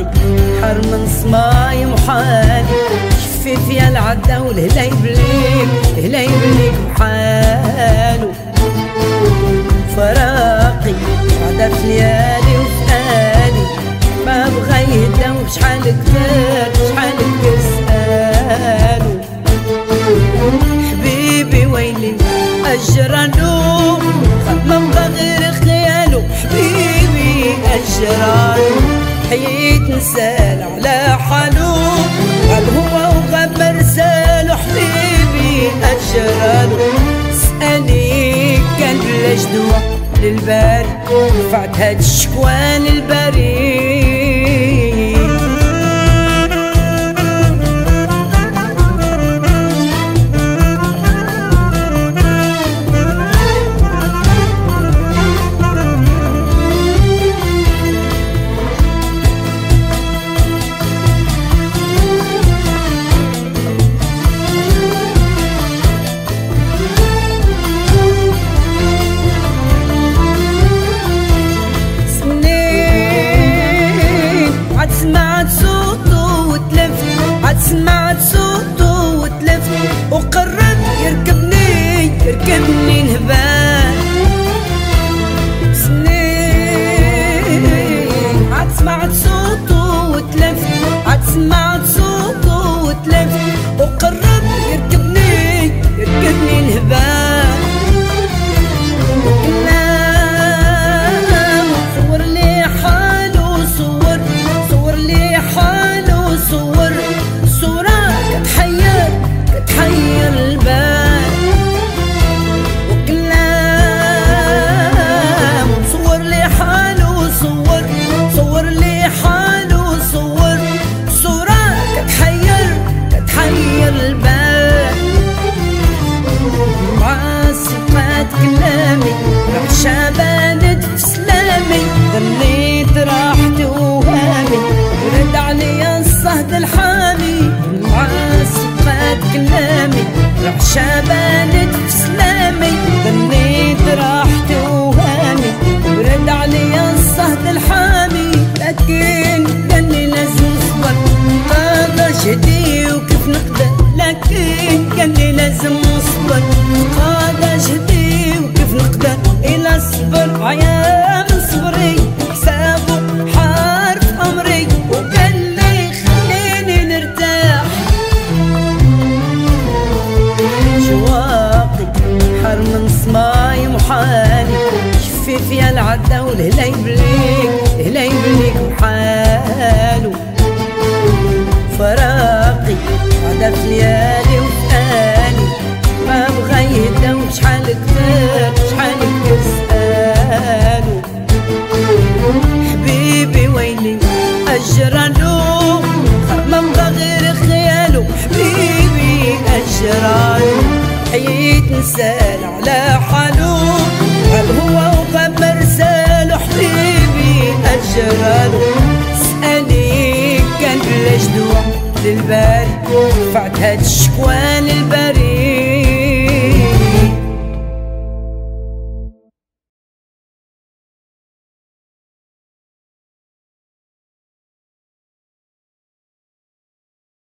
بعدك حرمن صماي وحالي شفت يا العدا والهلا يبليك هلا يبليك بحاله فراقي قعدة ليالي وفي ما بغى يهدى وشحال كثر شحال تسأله حبيبي ويلي أجرانو بغى غير خياله حبيبي أجرانو. حييت نسال على حالو غاب هو وغاب مرسالو حبيبي أجرانو سألي كان بلاش دوا للباري رفعت هاد الشكوى للبريد شبانت بسلامي ظنيت راحتي وهامي ورد علي الصهد الحامي. لكن كاني لازم نصبر قاضى جهدي وكيف نقدر؟ لكن كاني لازم نصبر قاضى جهدي وكيف نقدر؟ إلى الصبر عيا شواقي حر من صماي محالي شفيف يا العدا والهلا يبليك الهلا يبليك نسال على حالو غاب هو وغاب مرسالو حبيبي أجرانو اسألي كان بلاش دوا للباري رفعت هاد الشكوى للبريد